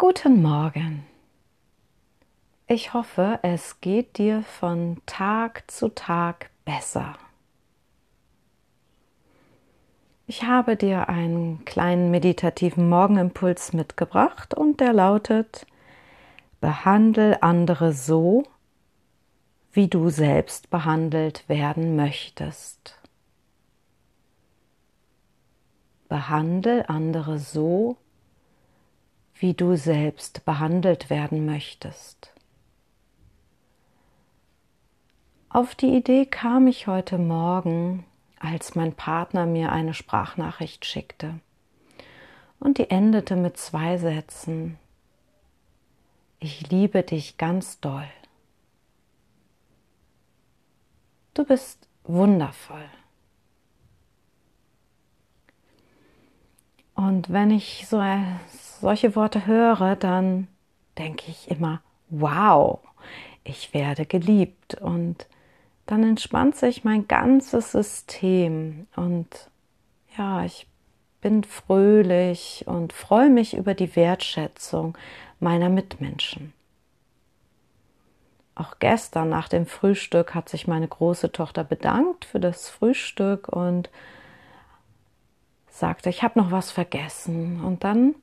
Guten Morgen. Ich hoffe, es geht dir von Tag zu Tag besser. Ich habe dir einen kleinen meditativen Morgenimpuls mitgebracht und der lautet, behandle andere so, wie du selbst behandelt werden möchtest. Behandle andere so, wie du selbst behandelt werden möchtest. Auf die Idee kam ich heute Morgen, als mein Partner mir eine Sprachnachricht schickte. Und die endete mit zwei Sätzen. Ich liebe dich ganz doll. Du bist wundervoll. Und wenn ich so solche Worte höre, dann denke ich immer, wow, ich werde geliebt. Und dann entspannt sich mein ganzes System. Und ja, ich bin fröhlich und freue mich über die Wertschätzung meiner Mitmenschen. Auch gestern nach dem Frühstück hat sich meine große Tochter bedankt für das Frühstück und sagte, ich habe noch was vergessen. Und dann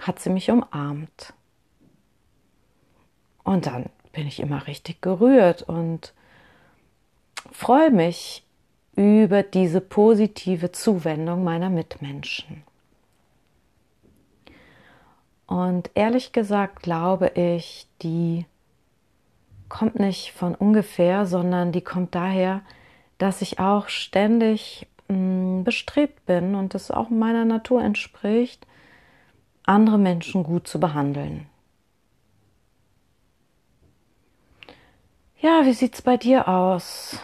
hat sie mich umarmt. Und dann bin ich immer richtig gerührt und freue mich über diese positive Zuwendung meiner Mitmenschen. Und ehrlich gesagt glaube ich, die kommt nicht von ungefähr, sondern die kommt daher, dass ich auch ständig mh, bestrebt bin und es auch meiner Natur entspricht, andere Menschen gut zu behandeln. Ja, wie sieht es bei dir aus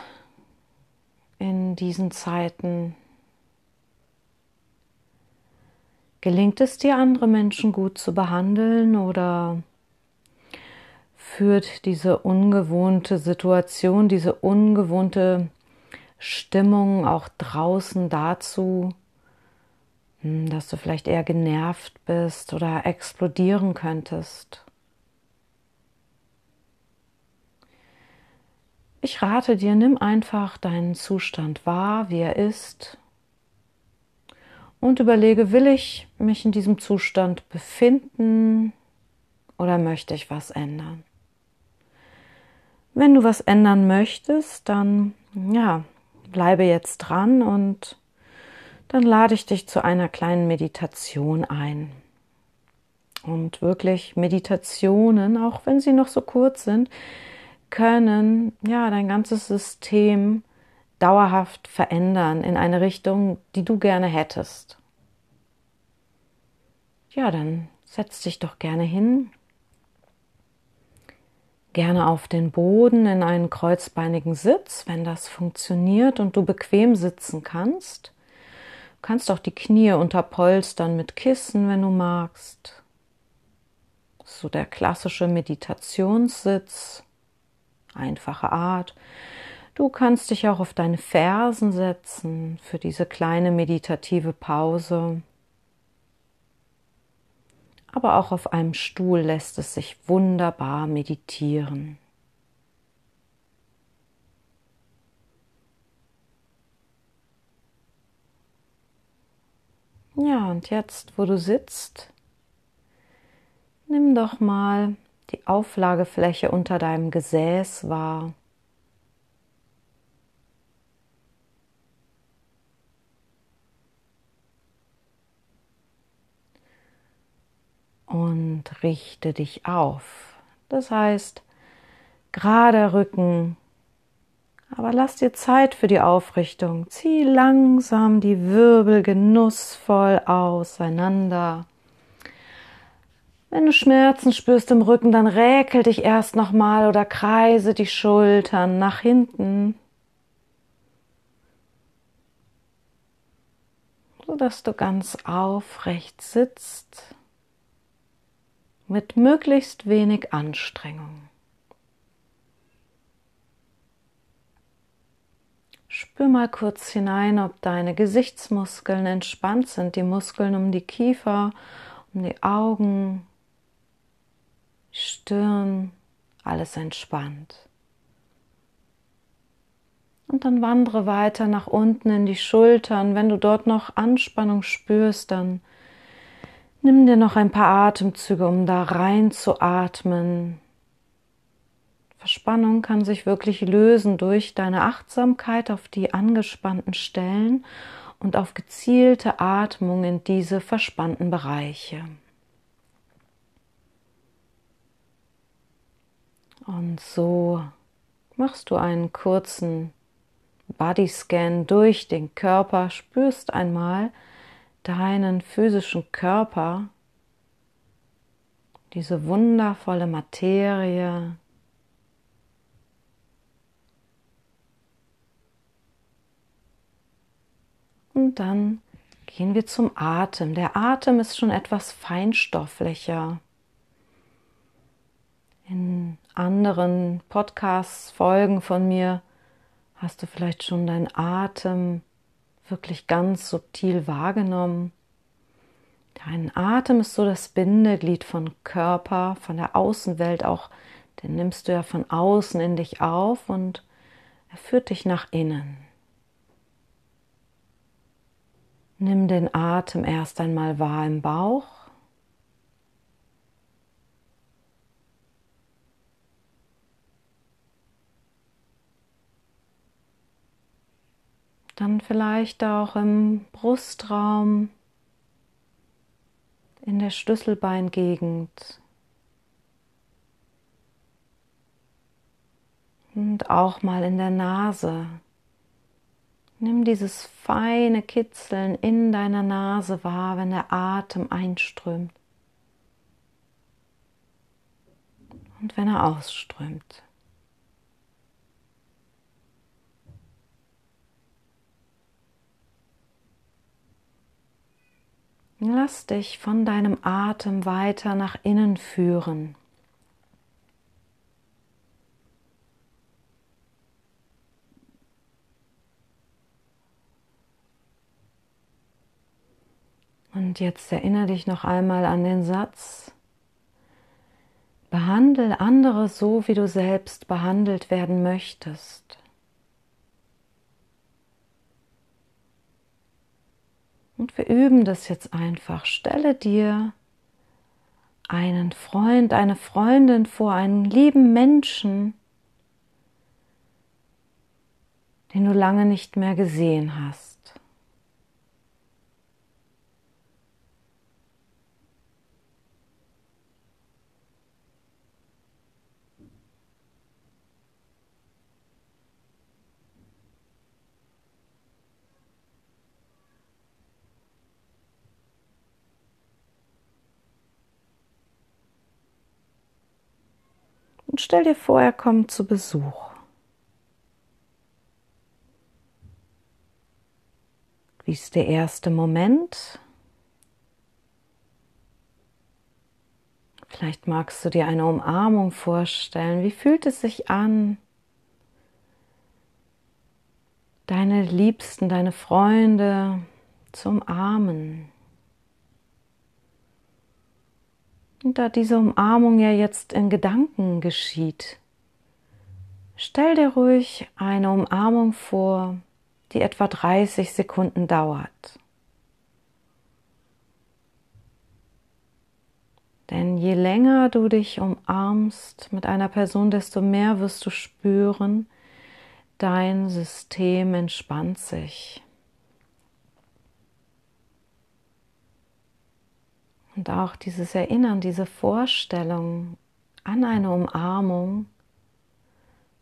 in diesen Zeiten? Gelingt es dir, andere Menschen gut zu behandeln oder führt diese ungewohnte Situation, diese ungewohnte Stimmung auch draußen dazu, dass du vielleicht eher genervt bist oder explodieren könntest? Ich rate dir, nimm einfach deinen Zustand wahr, wie er ist, und überlege, will ich mich in diesem Zustand befinden oder möchte ich was ändern? Wenn du was ändern möchtest, dann ja, bleibe jetzt dran und dann lade ich dich zu einer kleinen Meditation ein. Und wirklich Meditationen, auch wenn sie noch so kurz sind, können ja dein ganzes System dauerhaft verändern in eine Richtung, die du gerne hättest. Ja, dann setz dich doch gerne hin, gerne auf den Boden in einen kreuzbeinigen Sitz, wenn das funktioniert und du bequem sitzen kannst. Du kannst auch die Knie unterpolstern mit Kissen, wenn du magst. So der klassische Meditationssitz, einfache Art. Du kannst dich auch auf deine Fersen setzen für diese kleine meditative Pause aber auch auf einem Stuhl lässt es sich wunderbar meditieren. Ja, und jetzt, wo du sitzt, nimm doch mal die Auflagefläche unter deinem Gesäß wahr. und richte dich auf. Das heißt, gerade Rücken, aber lass dir Zeit für die Aufrichtung. Zieh langsam die Wirbel genussvoll auseinander. Wenn du Schmerzen spürst im Rücken, dann räkel dich erst nochmal oder kreise die Schultern nach hinten, sodass du ganz aufrecht sitzt mit möglichst wenig Anstrengung. Spür mal kurz hinein, ob deine Gesichtsmuskeln entspannt sind, die Muskeln um die Kiefer, um die Augen, Stirn, alles entspannt. Und dann wandere weiter nach unten in die Schultern. Wenn du dort noch Anspannung spürst, dann nimm dir noch ein paar Atemzüge, um da rein zu atmen. Verspannung kann sich wirklich lösen durch deine Achtsamkeit auf die angespannten Stellen und auf gezielte Atmung in diese verspannten Bereiche. Und so machst du einen kurzen Bodyscan durch den Körper, spürst einmal deinen physischen Körper, diese wundervolle Materie. Und dann gehen wir zum Atem. Der Atem ist schon etwas feinstofflicher. In anderen Podcast-Folgen von mir Hast du vielleicht schon deinen Atem wirklich ganz subtil wahrgenommen? Dein Atem ist so das Bindeglied von Körper, von der Außenwelt auch. Den nimmst du ja von außen in dich auf und er führt dich nach innen. Nimm den Atem erst einmal wahr im Bauch. Dann vielleicht auch im Brustraum, in der Schlüsselbeingegend. Und auch mal in der Nase. Nimm dieses feine Kitzeln in deiner Nase wahr, wenn der Atem einströmt und wenn er ausströmt. Lass dich von deinem Atem weiter nach innen führen. Und jetzt erinnere dich noch einmal an den Satz, behandle andere so, wie du selbst behandelt werden möchtest. Und wir üben das jetzt einfach. Stelle dir einen Freund, eine Freundin vor, einen lieben Menschen, den du lange nicht mehr gesehen hast. Und stell dir vor, er kommt zu Besuch. Wie ist der erste Moment? Vielleicht magst du dir eine Umarmung vorstellen. Wie fühlt es sich an? Deine Liebsten, deine Freunde zu umarmen. Und da diese Umarmung ja jetzt in Gedanken geschieht, stell dir ruhig eine Umarmung vor, die etwa 30 Sekunden dauert. Denn je länger du dich umarmst mit einer Person, desto mehr wirst du spüren, dein System entspannt sich. Und auch dieses Erinnern, diese Vorstellung an eine Umarmung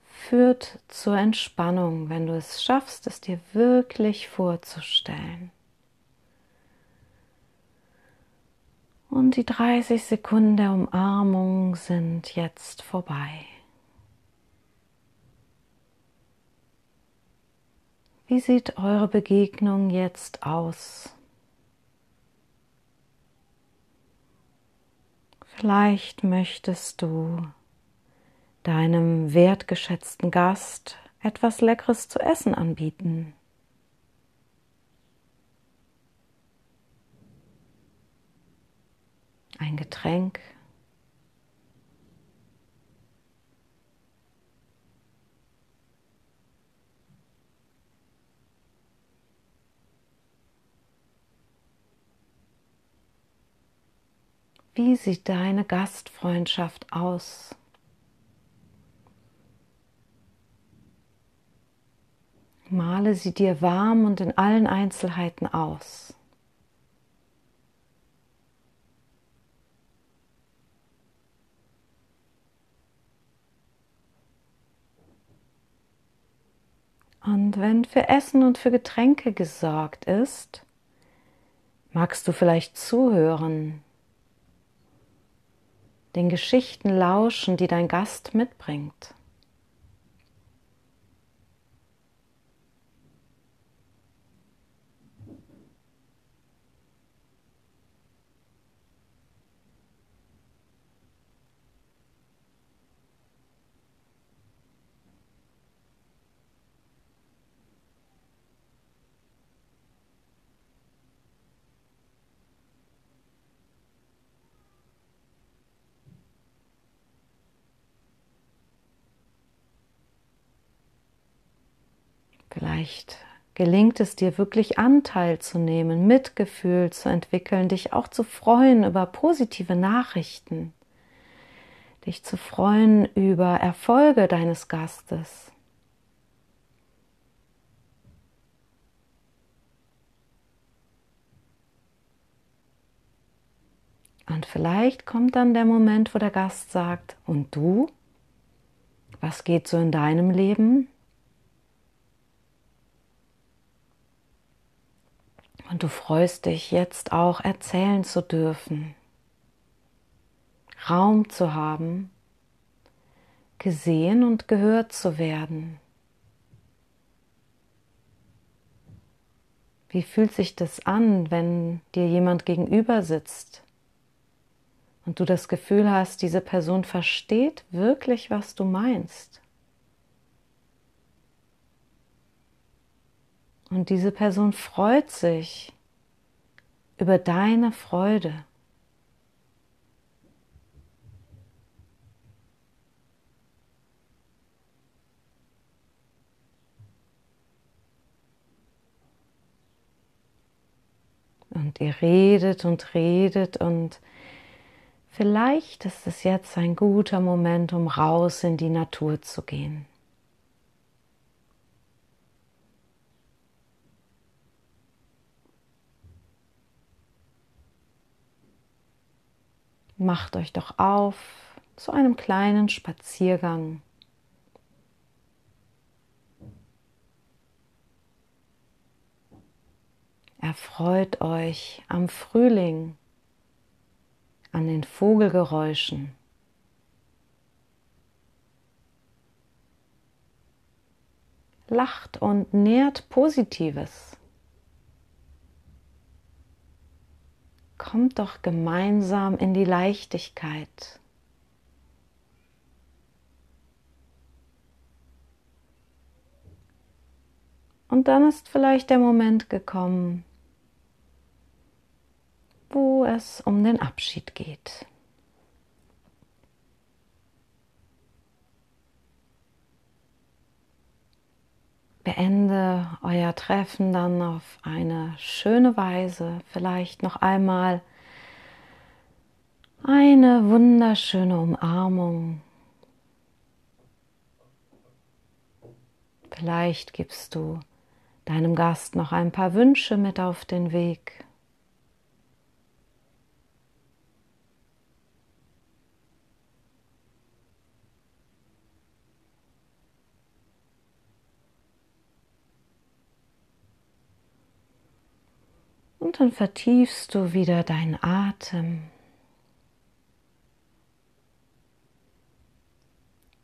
führt zur Entspannung, wenn du es schaffst, es dir wirklich vorzustellen. Und die 30 Sekunden der Umarmung sind jetzt vorbei. Wie sieht eure Begegnung jetzt aus? Vielleicht möchtest du deinem wertgeschätzten Gast etwas Leckeres zu essen anbieten. Ein Getränk, Wie sieht deine Gastfreundschaft aus? Male sie dir warm und in allen Einzelheiten aus. Und wenn für Essen und für Getränke gesorgt ist, magst du vielleicht zuhören, den Geschichten lauschen, die dein Gast mitbringt. Vielleicht gelingt es dir wirklich Anteil zu nehmen, Mitgefühl zu entwickeln, dich auch zu freuen über positive Nachrichten, dich zu freuen über Erfolge deines Gastes. Und vielleicht kommt dann der Moment, wo der Gast sagt, und du? Was geht so in deinem Leben? Und du freust dich jetzt auch erzählen zu dürfen, Raum zu haben, gesehen und gehört zu werden. Wie fühlt sich das an, wenn dir jemand gegenüber sitzt und du das Gefühl hast, diese Person versteht wirklich, was du meinst? Und diese Person freut sich über deine Freude. Und ihr redet und redet und vielleicht ist es jetzt ein guter Moment, um raus in die Natur zu gehen. Macht euch doch auf zu einem kleinen Spaziergang. Erfreut euch am Frühling, an den Vogelgeräuschen. Lacht und nährt Positives. Kommt doch gemeinsam in die Leichtigkeit. Und dann ist vielleicht der Moment gekommen, wo es um den Abschied geht. Beende euer Treffen dann auf eine schöne Weise. Vielleicht noch einmal eine wunderschöne Umarmung. Vielleicht gibst du deinem Gast noch ein paar Wünsche mit auf den Weg. Und dann vertiefst du wieder deinen Atem.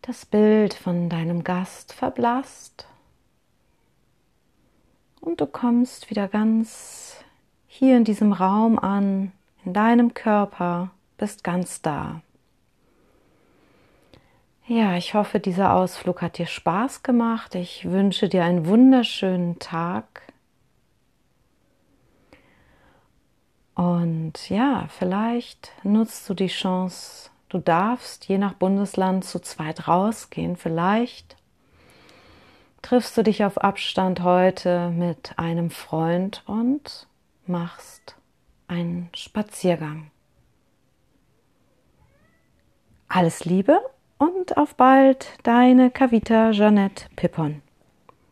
Das Bild von deinem Gast verblasst. Und du kommst wieder ganz hier in diesem Raum an, in deinem Körper, bist ganz da. Ja, ich hoffe, dieser Ausflug hat dir Spaß gemacht. Ich wünsche dir einen wunderschönen Tag. Und ja, vielleicht nutzt du die Chance, du darfst je nach Bundesland zu zweit rausgehen. Vielleicht triffst du dich auf Abstand heute mit einem Freund und machst einen Spaziergang. Alles Liebe und auf bald, deine Kavita Jeanette Pippon.